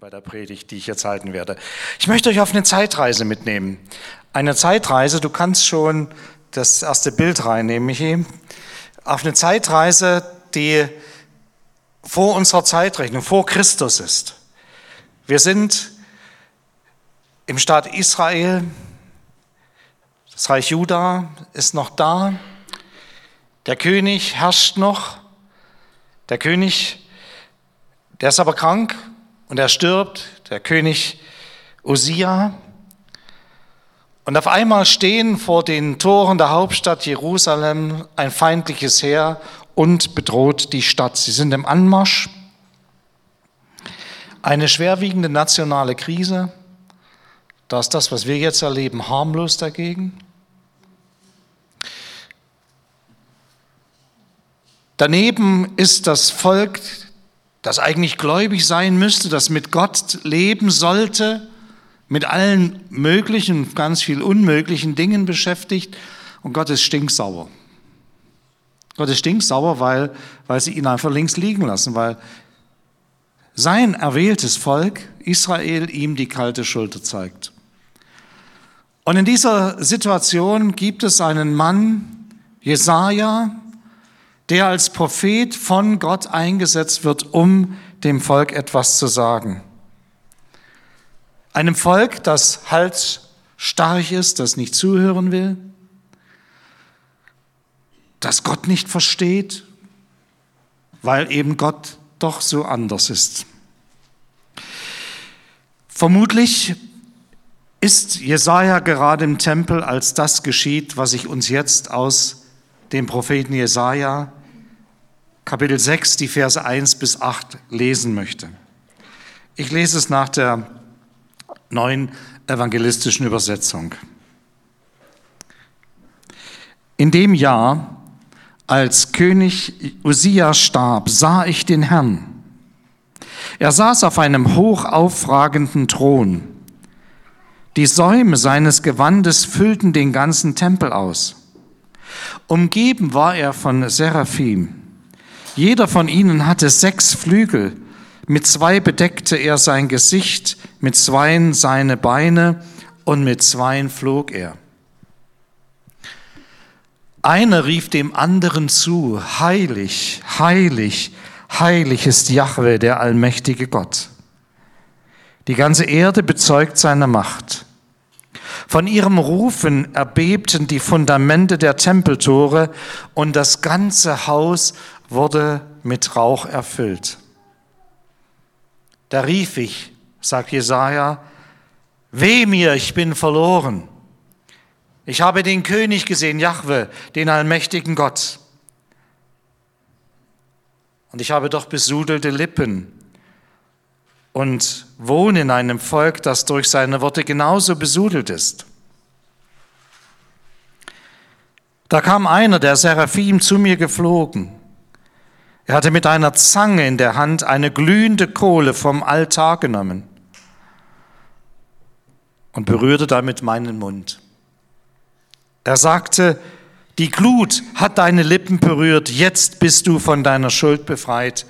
bei der Predigt, die ich jetzt halten werde. Ich möchte euch auf eine Zeitreise mitnehmen. Eine Zeitreise, du kannst schon das erste Bild reinnehmen, Michi. Auf eine Zeitreise, die vor unserer Zeitrechnung, vor Christus ist. Wir sind im Staat Israel, das Reich Juda ist noch da, der König herrscht noch, der König, der ist aber krank und er stirbt, der König Usia. Und auf einmal stehen vor den Toren der Hauptstadt Jerusalem ein feindliches Heer und bedroht die Stadt. Sie sind im Anmarsch. Eine schwerwiegende nationale Krise. Da ist das, was wir jetzt erleben, harmlos dagegen. Daneben ist das Volk das eigentlich gläubig sein müsste, das mit Gott leben sollte, mit allen möglichen, ganz viel unmöglichen Dingen beschäftigt und Gott ist stinksauer. Gott ist stinksauer, weil, weil sie ihn einfach links liegen lassen, weil sein erwähltes Volk, Israel, ihm die kalte Schulter zeigt. Und in dieser Situation gibt es einen Mann, Jesaja, der als Prophet von Gott eingesetzt wird, um dem Volk etwas zu sagen. Einem Volk, das halsstarrig ist, das nicht zuhören will, das Gott nicht versteht, weil eben Gott doch so anders ist. Vermutlich ist Jesaja gerade im Tempel, als das geschieht, was ich uns jetzt aus dem Propheten Jesaja Kapitel 6, die Verse 1 bis 8 lesen möchte. Ich lese es nach der neuen evangelistischen Übersetzung. In dem Jahr, als König Usia starb, sah ich den Herrn. Er saß auf einem hoch aufragenden Thron. Die Säume seines Gewandes füllten den ganzen Tempel aus. Umgeben war er von Seraphim. Jeder von ihnen hatte sechs Flügel. Mit zwei bedeckte er sein Gesicht, mit zweien seine Beine und mit zweien flog er. Einer rief dem anderen zu, heilig, heilig, heilig ist Jahwe, der allmächtige Gott. Die ganze Erde bezeugt seine Macht. Von ihrem Rufen erbebten die Fundamente der Tempeltore und das ganze Haus wurde mit Rauch erfüllt. Da rief ich, sagt Jesaja, weh mir, ich bin verloren. Ich habe den König gesehen, Jahwe, den allmächtigen Gott. Und ich habe doch besudelte Lippen und wohne in einem Volk, das durch seine Worte genauso besudelt ist. Da kam einer, der Seraphim, zu mir geflogen er hatte mit einer Zange in der Hand eine glühende Kohle vom Altar genommen und berührte damit meinen Mund. Er sagte, die Glut hat deine Lippen berührt, jetzt bist du von deiner Schuld befreit,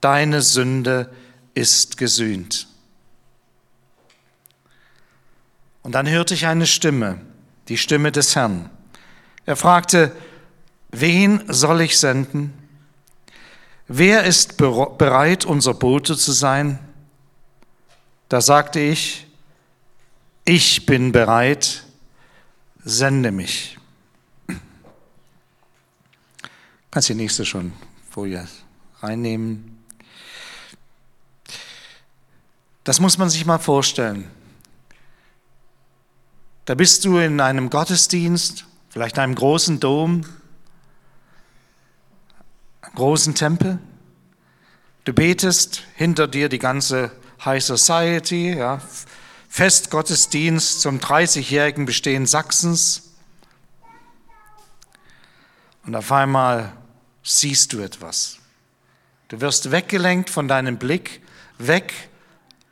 deine Sünde ist gesühnt. Und dann hörte ich eine Stimme, die Stimme des Herrn. Er fragte, wen soll ich senden? Wer ist bereit, unser Bote zu sein? Da sagte ich, ich bin bereit, sende mich. Kannst die nächste schon Folie reinnehmen. Das muss man sich mal vorstellen. Da bist du in einem Gottesdienst, vielleicht einem großen Dom, großen Tempel. Du betest hinter dir die ganze High Society, ja, Festgottesdienst zum 30-jährigen Bestehen Sachsens. Und auf einmal siehst du etwas. Du wirst weggelenkt von deinem Blick, weg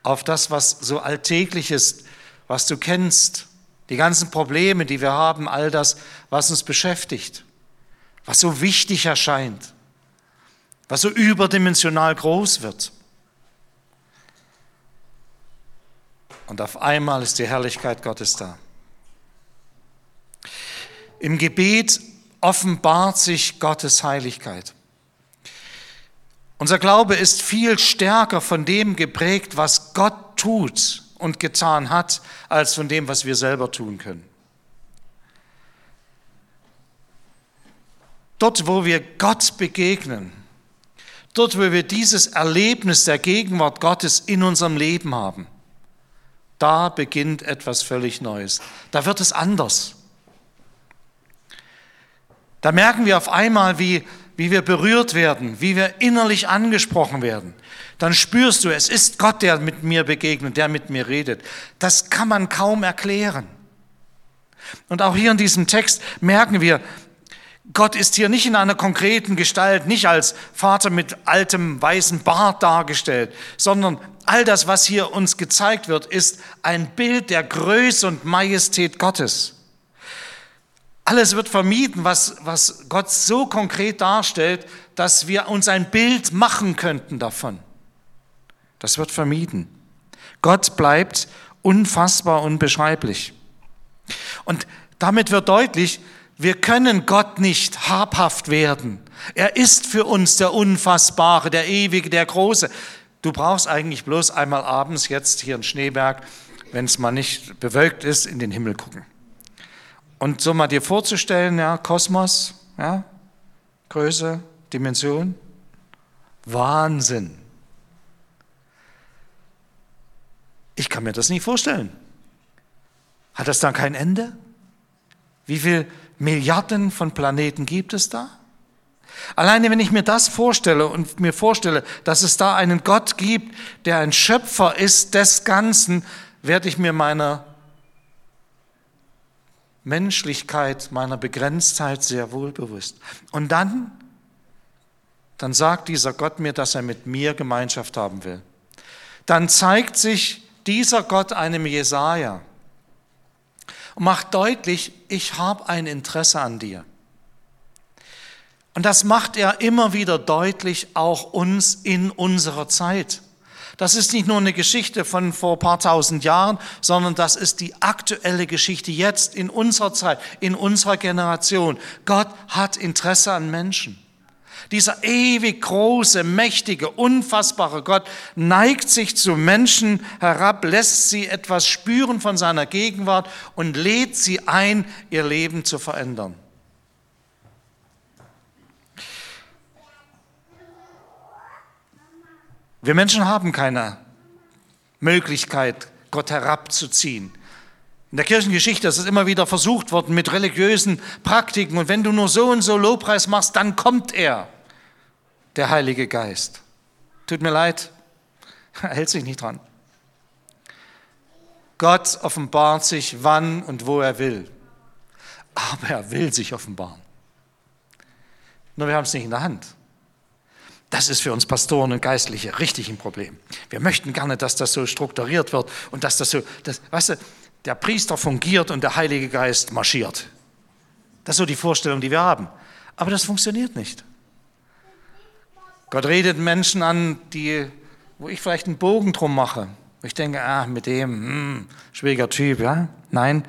auf das, was so alltäglich ist, was du kennst, die ganzen Probleme, die wir haben, all das, was uns beschäftigt, was so wichtig erscheint was so überdimensional groß wird. Und auf einmal ist die Herrlichkeit Gottes da. Im Gebet offenbart sich Gottes Heiligkeit. Unser Glaube ist viel stärker von dem geprägt, was Gott tut und getan hat, als von dem, was wir selber tun können. Dort, wo wir Gott begegnen, dort, wo wir dieses Erlebnis der Gegenwart Gottes in unserem Leben haben, da beginnt etwas völlig Neues. Da wird es anders. Da merken wir auf einmal, wie, wie wir berührt werden, wie wir innerlich angesprochen werden. Dann spürst du, es ist Gott, der mit mir begegnet, der mit mir redet. Das kann man kaum erklären. Und auch hier in diesem Text merken wir, Gott ist hier nicht in einer konkreten Gestalt, nicht als Vater mit altem weißen Bart dargestellt, sondern all das, was hier uns gezeigt wird, ist ein Bild der Größe und Majestät Gottes. Alles wird vermieden, was, was Gott so konkret darstellt, dass wir uns ein Bild machen könnten davon. Das wird vermieden. Gott bleibt unfassbar unbeschreiblich. Und damit wird deutlich, wir können Gott nicht habhaft werden. Er ist für uns der Unfassbare, der Ewige, der Große. Du brauchst eigentlich bloß einmal abends jetzt hier in Schneeberg, wenn es mal nicht bewölkt ist, in den Himmel gucken. Und so mal dir vorzustellen, ja, Kosmos, ja, Größe, Dimension, Wahnsinn. Ich kann mir das nicht vorstellen. Hat das dann kein Ende? Wie viele Milliarden von Planeten gibt es da? Alleine wenn ich mir das vorstelle und mir vorstelle, dass es da einen Gott gibt, der ein Schöpfer ist des Ganzen, werde ich mir meiner Menschlichkeit, meiner Begrenztheit sehr wohl bewusst. Und dann, dann sagt dieser Gott mir, dass er mit mir Gemeinschaft haben will. Dann zeigt sich dieser Gott einem Jesaja und macht deutlich, ich habe ein Interesse an dir. Und das macht er immer wieder deutlich, auch uns in unserer Zeit. Das ist nicht nur eine Geschichte von vor paar tausend Jahren, sondern das ist die aktuelle Geschichte jetzt in unserer Zeit, in unserer Generation. Gott hat Interesse an Menschen. Dieser ewig große, mächtige, unfassbare Gott neigt sich zu Menschen herab, lässt sie etwas spüren von seiner Gegenwart und lädt sie ein, ihr Leben zu verändern. Wir Menschen haben keine Möglichkeit, Gott herabzuziehen. In der Kirchengeschichte ist es immer wieder versucht worden mit religiösen Praktiken. Und wenn du nur so und so Lobpreis machst, dann kommt er, der Heilige Geist. Tut mir leid, er hält sich nicht dran. Gott offenbart sich, wann und wo er will. Aber er will sich offenbaren. Nur wir haben es nicht in der Hand. Das ist für uns Pastoren und Geistliche richtig ein Problem. Wir möchten gerne, dass das so strukturiert wird und dass das so, das, weißt du, der Priester fungiert und der Heilige Geist marschiert. Das ist so die Vorstellung, die wir haben. Aber das funktioniert nicht. Gott redet Menschen an, die, wo ich vielleicht einen Bogen drum mache. Ich denke, ah, mit dem, hm, schwieriger Typ, ja? Nein,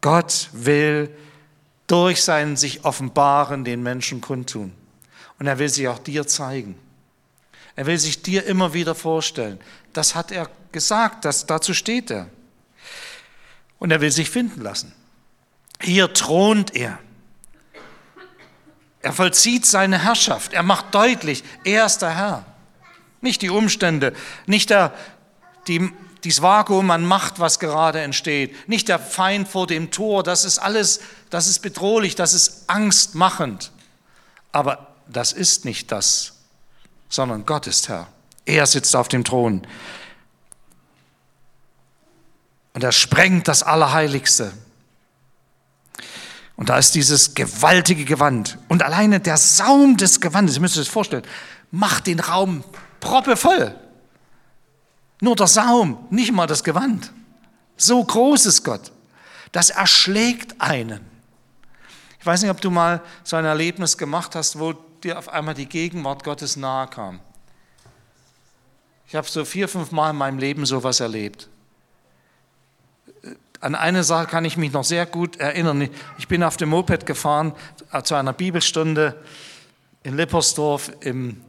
Gott will durch sein sich offenbaren den Menschen kundtun. Und er will sich auch dir zeigen. Er will sich dir immer wieder vorstellen. Das hat er gesagt, das, dazu steht er. Und er will sich finden lassen. Hier thront er. Er vollzieht seine Herrschaft. Er macht deutlich, er ist der Herr. Nicht die Umstände, nicht der, die, dieses Vakuum an Macht, was gerade entsteht, nicht der Feind vor dem Tor, das ist alles, das ist bedrohlich, das ist angstmachend. Aber das ist nicht das, sondern Gott ist Herr. Er sitzt auf dem Thron. Und er sprengt das Allerheiligste. Und da ist dieses gewaltige Gewand. Und alleine der Saum des Gewandes, ihr müsst euch das vorstellen, macht den Raum proppevoll. Nur der Saum, nicht mal das Gewand. So groß ist Gott. Das erschlägt einen. Ich weiß nicht, ob du mal so ein Erlebnis gemacht hast, wo dir auf einmal die Gegenwart Gottes nahe kam. Ich habe so vier, fünf Mal in meinem Leben sowas erlebt. An eine Sache kann ich mich noch sehr gut erinnern. Ich bin auf dem Moped gefahren äh, zu einer Bibelstunde in Lippersdorf im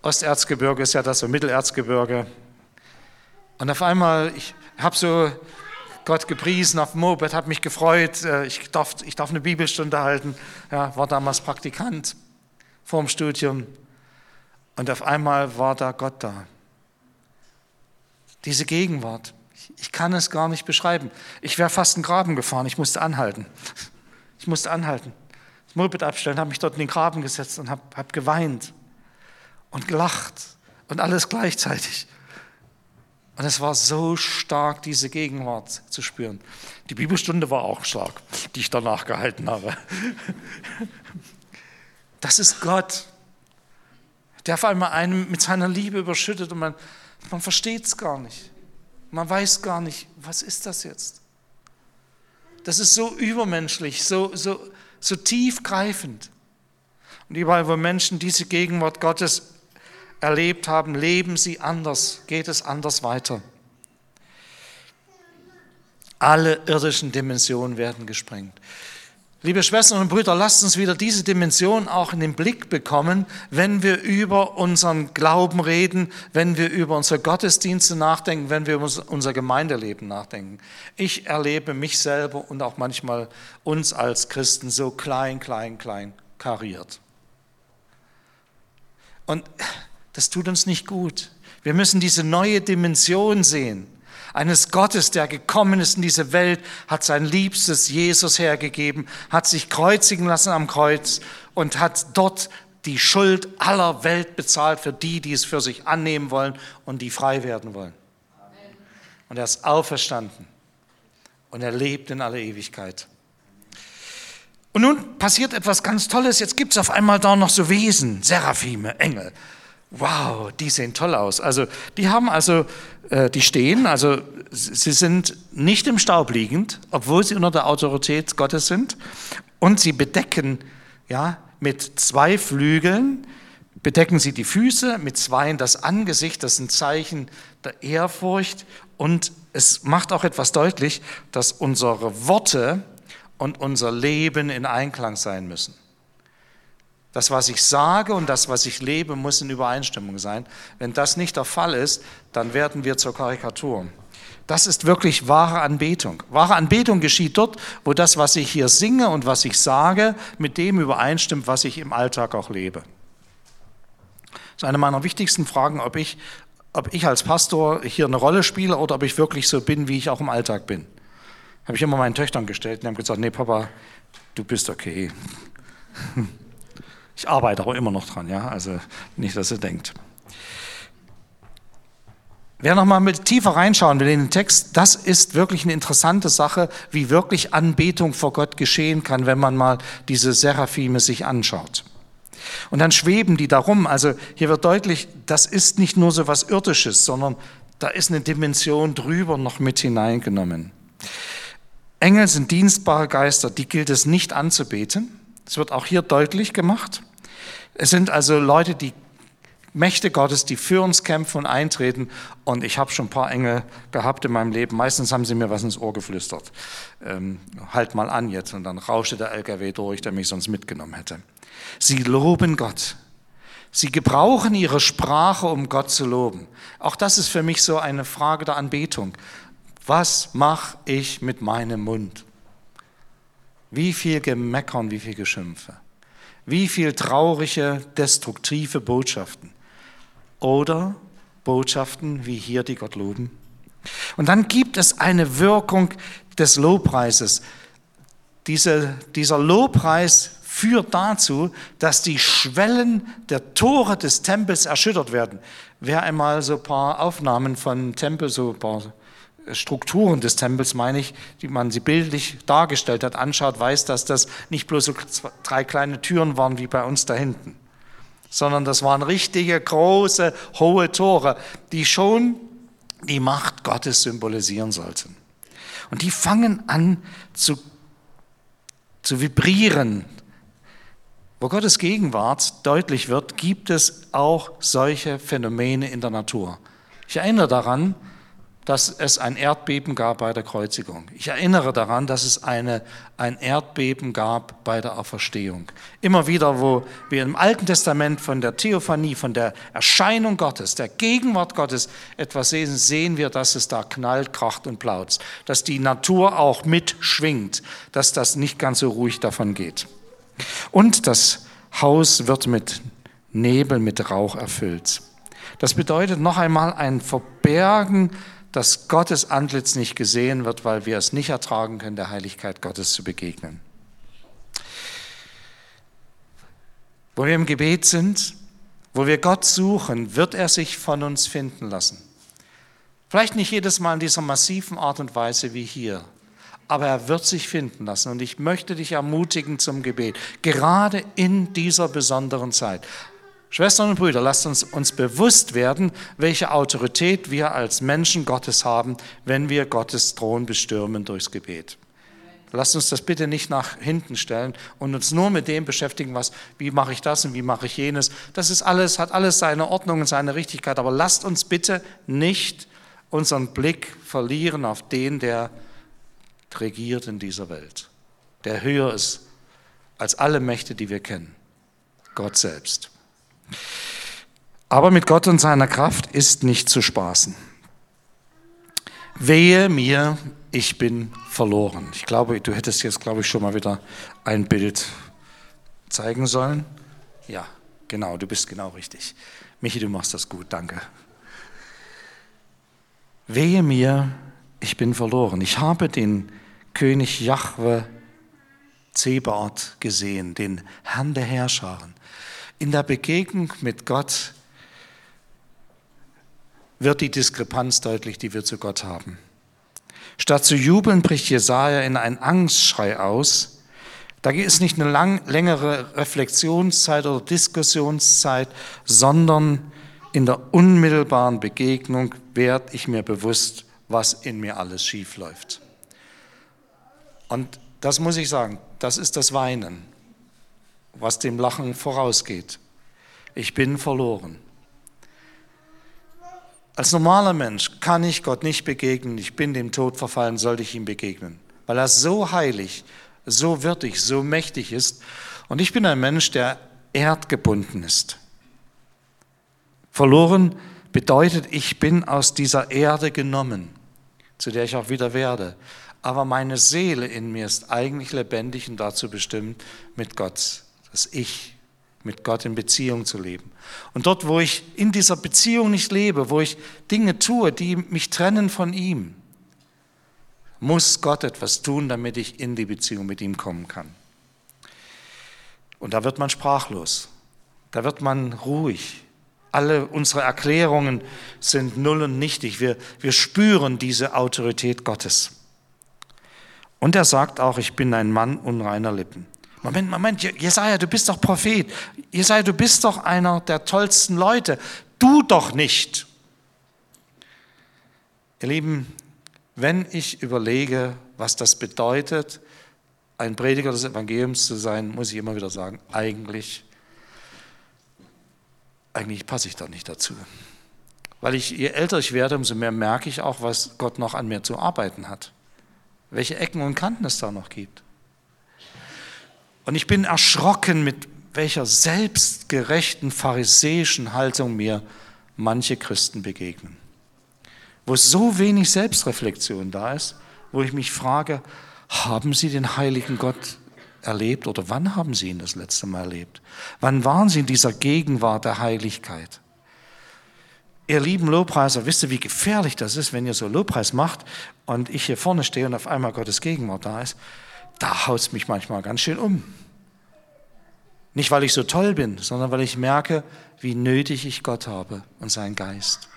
Osterzgebirge, ist ja das so Mittelerzgebirge. Und auf einmal, ich habe so Gott gepriesen auf dem Moped, habe mich gefreut, äh, ich darf, ich darf eine Bibelstunde halten, ja, war damals Praktikant vorm Studium. Und auf einmal war da Gott da. Diese Gegenwart. Ich kann es gar nicht beschreiben. Ich wäre fast einen Graben gefahren, ich musste anhalten. Ich musste anhalten. Das Moped abstellen, habe mich dort in den Graben gesetzt und habe hab geweint und gelacht und alles gleichzeitig. Und es war so stark, diese Gegenwart zu spüren. Die Bibelstunde war auch stark, die ich danach gehalten habe. Das ist Gott, der auf einmal einen mit seiner Liebe überschüttet und man, man versteht es gar nicht. Man weiß gar nicht, was ist das jetzt? Das ist so übermenschlich, so, so, so tiefgreifend. Und überall, wo Menschen diese Gegenwart Gottes erlebt haben, leben sie anders, geht es anders weiter. Alle irdischen Dimensionen werden gesprengt. Liebe Schwestern und Brüder, lasst uns wieder diese Dimension auch in den Blick bekommen, wenn wir über unseren Glauben reden, wenn wir über unsere Gottesdienste nachdenken, wenn wir über unser Gemeindeleben nachdenken. Ich erlebe mich selber und auch manchmal uns als Christen so klein, klein, klein kariert. Und das tut uns nicht gut. Wir müssen diese neue Dimension sehen eines Gottes, der gekommen ist in diese Welt, hat sein Liebstes Jesus hergegeben, hat sich kreuzigen lassen am Kreuz und hat dort die Schuld aller Welt bezahlt für die, die es für sich annehmen wollen und die frei werden wollen. Und er ist auferstanden und er lebt in aller Ewigkeit. Und nun passiert etwas ganz Tolles. Jetzt gibt es auf einmal da noch so Wesen, Seraphime, Engel wow, die sehen toll aus. Also die haben also, äh, die stehen, also sie sind nicht im Staub liegend, obwohl sie unter der Autorität Gottes sind. Und sie bedecken, ja, mit zwei Flügeln bedecken sie die Füße, mit zweien das Angesicht. Das sind Zeichen der Ehrfurcht. Und es macht auch etwas deutlich, dass unsere Worte und unser Leben in Einklang sein müssen. Das, was ich sage und das, was ich lebe, muss in Übereinstimmung sein. Wenn das nicht der Fall ist, dann werden wir zur Karikatur. Das ist wirklich wahre Anbetung. Wahre Anbetung geschieht dort, wo das, was ich hier singe und was ich sage, mit dem übereinstimmt, was ich im Alltag auch lebe. Das ist eine meiner wichtigsten Fragen, ob ich, ob ich als Pastor hier eine Rolle spiele oder ob ich wirklich so bin, wie ich auch im Alltag bin. Habe ich immer meinen Töchtern gestellt und die haben gesagt, nee Papa, du bist okay. Ich arbeite auch immer noch dran, ja, also nicht, dass ihr denkt. Wer noch mal mit tiefer reinschauen will in den Text, das ist wirklich eine interessante Sache, wie wirklich Anbetung vor Gott geschehen kann, wenn man mal diese Seraphime sich anschaut. Und dann schweben die darum. Also hier wird deutlich, das ist nicht nur so was Irdisches, sondern da ist eine Dimension drüber noch mit hineingenommen. Engel sind dienstbare Geister, die gilt es nicht anzubeten. Das wird auch hier deutlich gemacht. Es sind also Leute, die Mächte Gottes, die für uns kämpfen und eintreten. Und ich habe schon ein paar Engel gehabt in meinem Leben. Meistens haben sie mir was ins Ohr geflüstert. Ähm, halt mal an jetzt. Und dann rauschte der LKW durch, der mich sonst mitgenommen hätte. Sie loben Gott. Sie gebrauchen ihre Sprache, um Gott zu loben. Auch das ist für mich so eine Frage der Anbetung. Was mache ich mit meinem Mund? Wie viel Gemeckern, wie viel Geschimpfe. Wie viel traurige, destruktive Botschaften. Oder Botschaften wie hier, die Gott loben. Und dann gibt es eine Wirkung des Lobpreises. Diese, dieser Lobpreis führt dazu, dass die Schwellen der Tore des Tempels erschüttert werden. Wer einmal so ein paar Aufnahmen von Tempel, so ein paar Strukturen des Tempels, meine ich, die man sie bildlich dargestellt hat, anschaut, weiß, dass das nicht bloß so drei kleine Türen waren wie bei uns da hinten, sondern das waren richtige, große, hohe Tore, die schon die Macht Gottes symbolisieren sollten. Und die fangen an zu, zu vibrieren. Wo Gottes Gegenwart deutlich wird, gibt es auch solche Phänomene in der Natur. Ich erinnere daran, dass es ein Erdbeben gab bei der Kreuzigung. Ich erinnere daran, dass es eine, ein Erdbeben gab bei der Auferstehung. Immer wieder, wo wir im Alten Testament von der Theophanie, von der Erscheinung Gottes, der Gegenwart Gottes etwas sehen, sehen wir, dass es da knallt, kracht und plautzt, dass die Natur auch mitschwingt, dass das nicht ganz so ruhig davon geht. Und das Haus wird mit Nebel, mit Rauch erfüllt. Das bedeutet noch einmal ein Verbergen dass Gottes Antlitz nicht gesehen wird, weil wir es nicht ertragen können, der Heiligkeit Gottes zu begegnen. Wo wir im Gebet sind, wo wir Gott suchen, wird er sich von uns finden lassen. Vielleicht nicht jedes Mal in dieser massiven Art und Weise wie hier, aber er wird sich finden lassen. Und ich möchte dich ermutigen zum Gebet, gerade in dieser besonderen Zeit. Schwestern und Brüder, lasst uns uns bewusst werden, welche Autorität wir als Menschen Gottes haben, wenn wir Gottes Thron bestürmen durchs Gebet. Lasst uns das bitte nicht nach hinten stellen und uns nur mit dem beschäftigen, was, wie mache ich das und wie mache ich jenes. Das ist alles, hat alles seine Ordnung und seine Richtigkeit. Aber lasst uns bitte nicht unseren Blick verlieren auf den, der regiert in dieser Welt, der höher ist als alle Mächte, die wir kennen. Gott selbst. Aber mit Gott und seiner Kraft ist nicht zu spaßen. Wehe mir, ich bin verloren. Ich glaube, du hättest jetzt, glaube ich, schon mal wieder ein Bild zeigen sollen. Ja, genau, du bist genau richtig. Michi, du machst das gut, danke. Wehe mir, ich bin verloren. Ich habe den König Jahwe Zebaoth gesehen, den Herrn der Herrscharen. In der Begegnung mit Gott wird die Diskrepanz deutlich, die wir zu Gott haben. Statt zu jubeln, bricht Jesaja in einen Angstschrei aus. Da es nicht eine lang, längere Reflexionszeit oder Diskussionszeit, sondern in der unmittelbaren Begegnung werde ich mir bewusst, was in mir alles schief läuft. Und das muss ich sagen, das ist das Weinen was dem Lachen vorausgeht. Ich bin verloren. Als normaler Mensch kann ich Gott nicht begegnen. Ich bin dem Tod verfallen, sollte ich ihm begegnen, weil er so heilig, so würdig, so mächtig ist. Und ich bin ein Mensch, der erdgebunden ist. Verloren bedeutet, ich bin aus dieser Erde genommen, zu der ich auch wieder werde. Aber meine Seele in mir ist eigentlich lebendig und dazu bestimmt, mit Gott das Ich mit Gott in Beziehung zu leben. Und dort, wo ich in dieser Beziehung nicht lebe, wo ich Dinge tue, die mich trennen von ihm, muss Gott etwas tun, damit ich in die Beziehung mit ihm kommen kann. Und da wird man sprachlos, da wird man ruhig. Alle unsere Erklärungen sind null und nichtig. Wir, wir spüren diese Autorität Gottes. Und er sagt auch, ich bin ein Mann unreiner Lippen. Moment, Moment, Jesaja, du bist doch Prophet. Jesaja, du bist doch einer der tollsten Leute. Du doch nicht. Ihr Lieben, wenn ich überlege, was das bedeutet, ein Prediger des Evangeliums zu sein, muss ich immer wieder sagen, eigentlich, eigentlich passe ich da nicht dazu. Weil ich, je älter ich werde, umso mehr merke ich auch, was Gott noch an mir zu arbeiten hat. Welche Ecken und Kanten es da noch gibt. Und ich bin erschrocken, mit welcher selbstgerechten pharisäischen Haltung mir manche Christen begegnen. Wo so wenig Selbstreflexion da ist, wo ich mich frage, haben Sie den heiligen Gott erlebt oder wann haben Sie ihn das letzte Mal erlebt? Wann waren Sie in dieser Gegenwart der Heiligkeit? Ihr lieben Lobpreiser, wisst ihr, wie gefährlich das ist, wenn ihr so Lobpreis macht und ich hier vorne stehe und auf einmal Gottes Gegenwart da ist? Da haut es mich manchmal ganz schön um. Nicht, weil ich so toll bin, sondern weil ich merke, wie nötig ich Gott habe und seinen Geist.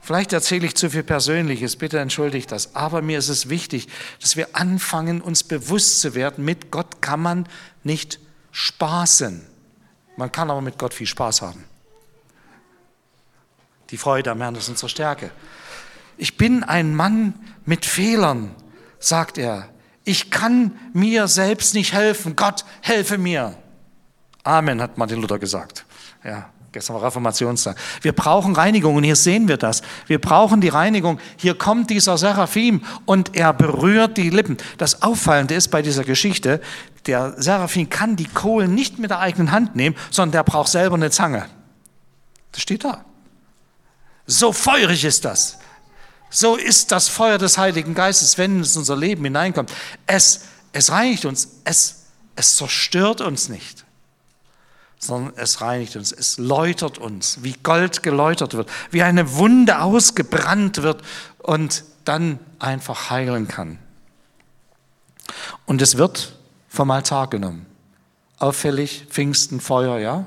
Vielleicht erzähle ich zu viel Persönliches, bitte entschuldigt das. Aber mir ist es wichtig, dass wir anfangen, uns bewusst zu werden, mit Gott kann man nicht spaßen. Man kann aber mit Gott viel Spaß haben. Die Freude am Herrn ist unsere Stärke. Ich bin ein Mann mit Fehlern, sagt er. Ich kann mir selbst nicht helfen. Gott, helfe mir. Amen, hat Martin Luther gesagt. Ja, gestern war Reformationstag. Wir brauchen Reinigung und hier sehen wir das. Wir brauchen die Reinigung. Hier kommt dieser Seraphim und er berührt die Lippen. Das Auffallende ist bei dieser Geschichte, der Seraphim kann die Kohlen nicht mit der eigenen Hand nehmen, sondern der braucht selber eine Zange. Das steht da. So feurig ist das. So ist das Feuer des Heiligen Geistes, wenn es in unser Leben hineinkommt. Es, es reinigt uns, es, es zerstört uns nicht sondern es reinigt uns, es läutert uns, wie Gold geläutert wird, wie eine Wunde ausgebrannt wird und dann einfach heilen kann. Und es wird vom Altar genommen. Auffällig, Pfingsten, Feuer, ja?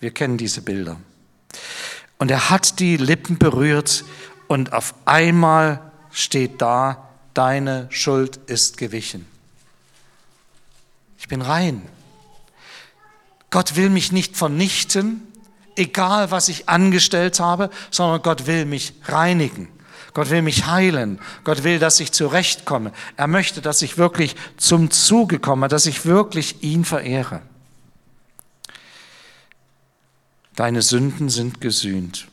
Wir kennen diese Bilder. Und er hat die Lippen berührt und auf einmal steht da, deine Schuld ist gewichen. Ich bin rein. Gott will mich nicht vernichten, egal was ich angestellt habe, sondern Gott will mich reinigen. Gott will mich heilen. Gott will, dass ich zurechtkomme. Er möchte, dass ich wirklich zum Zuge komme, dass ich wirklich ihn verehre. Deine Sünden sind gesühnt.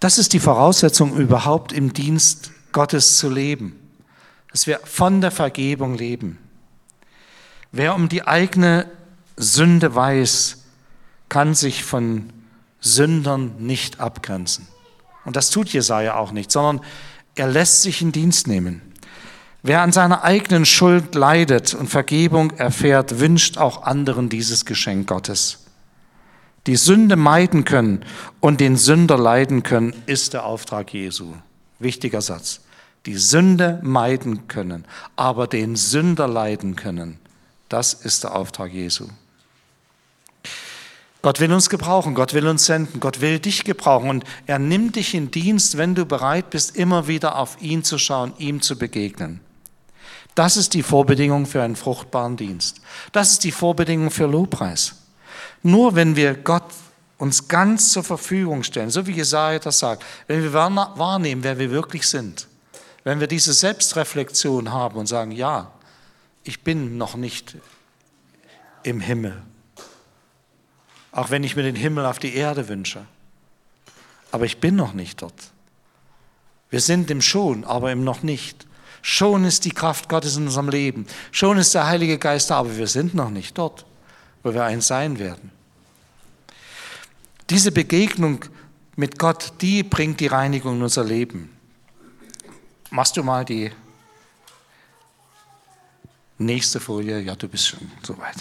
Das ist die Voraussetzung, überhaupt im Dienst Gottes zu leben. Dass wir von der Vergebung leben. Wer um die eigene Sünde weiß, kann sich von Sündern nicht abgrenzen. Und das tut Jesaja auch nicht, sondern er lässt sich in Dienst nehmen. Wer an seiner eigenen Schuld leidet und Vergebung erfährt, wünscht auch anderen dieses Geschenk Gottes. Die Sünde meiden können und den Sünder leiden können, ist der Auftrag Jesu. Wichtiger Satz. Die Sünde meiden können, aber den Sünder leiden können, das ist der Auftrag Jesu. Gott will uns gebrauchen, Gott will uns senden, Gott will dich gebrauchen und er nimmt dich in Dienst, wenn du bereit bist, immer wieder auf ihn zu schauen, ihm zu begegnen. Das ist die Vorbedingung für einen fruchtbaren Dienst. Das ist die Vorbedingung für Lobpreis. Nur wenn wir Gott uns ganz zur Verfügung stellen, so wie Jesaja das sagt, wenn wir wahrnehmen, wer wir wirklich sind, wenn wir diese Selbstreflexion haben und sagen, ja, ich bin noch nicht im Himmel, auch wenn ich mir den Himmel auf die Erde wünsche. Aber ich bin noch nicht dort. Wir sind im Schon, aber im noch nicht. Schon ist die Kraft Gottes in unserem Leben. Schon ist der Heilige Geist da, aber wir sind noch nicht dort, wo wir eins sein werden. Diese Begegnung mit Gott, die bringt die Reinigung in unser Leben. Machst du mal die nächste Folie? Ja, du bist schon soweit.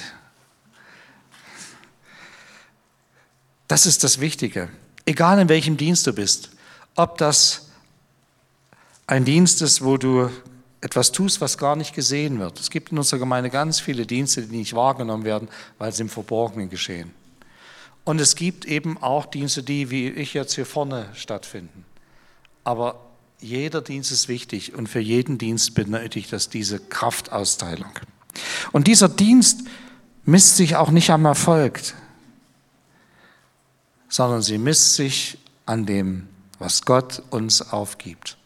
Das ist das Wichtige. Egal in welchem Dienst du bist, ob das ein Dienst ist, wo du etwas tust, was gar nicht gesehen wird. Es gibt in unserer Gemeinde ganz viele Dienste, die nicht wahrgenommen werden, weil sie im Verborgenen geschehen. Und es gibt eben auch Dienste, die wie ich jetzt hier vorne stattfinden. Aber jeder Dienst ist wichtig und für jeden Dienst benötigt das diese Kraftausteilung. Und dieser Dienst misst sich auch nicht am Erfolg sondern sie misst sich an dem, was Gott uns aufgibt.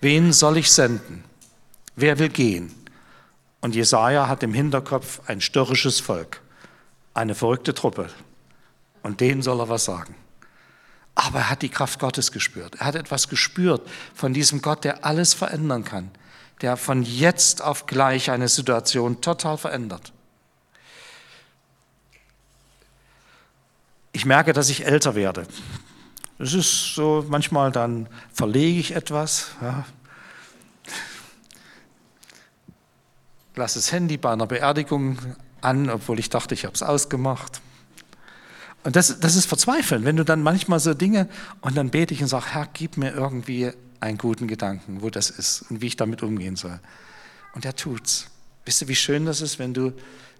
Wen soll ich senden? Wer will gehen? Und Jesaja hat im Hinterkopf ein störrisches Volk, eine verrückte Truppe. Und denen soll er was sagen. Aber er hat die Kraft Gottes gespürt. Er hat etwas gespürt von diesem Gott, der alles verändern kann, der von jetzt auf gleich eine Situation total verändert. ich merke, dass ich älter werde. Es ist so, manchmal dann verlege ich etwas. Ja. Lasse das Handy bei einer Beerdigung an, obwohl ich dachte, ich habe es ausgemacht. Und das, das ist verzweifeln, wenn du dann manchmal so Dinge und dann bete ich und sage, Herr, gib mir irgendwie einen guten Gedanken, wo das ist und wie ich damit umgehen soll. Und er tut's. Wisst ihr, wie schön das ist, wenn du,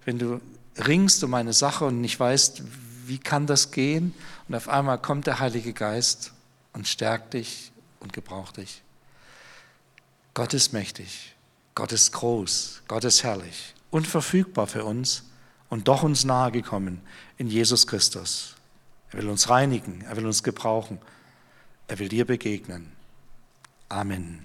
wenn du ringst um eine Sache und nicht weißt, wie kann das gehen? Und auf einmal kommt der Heilige Geist und stärkt dich und gebraucht dich. Gott ist mächtig, Gott ist groß, Gott ist herrlich, unverfügbar für uns und doch uns nahegekommen in Jesus Christus. Er will uns reinigen, er will uns gebrauchen, er will dir begegnen. Amen.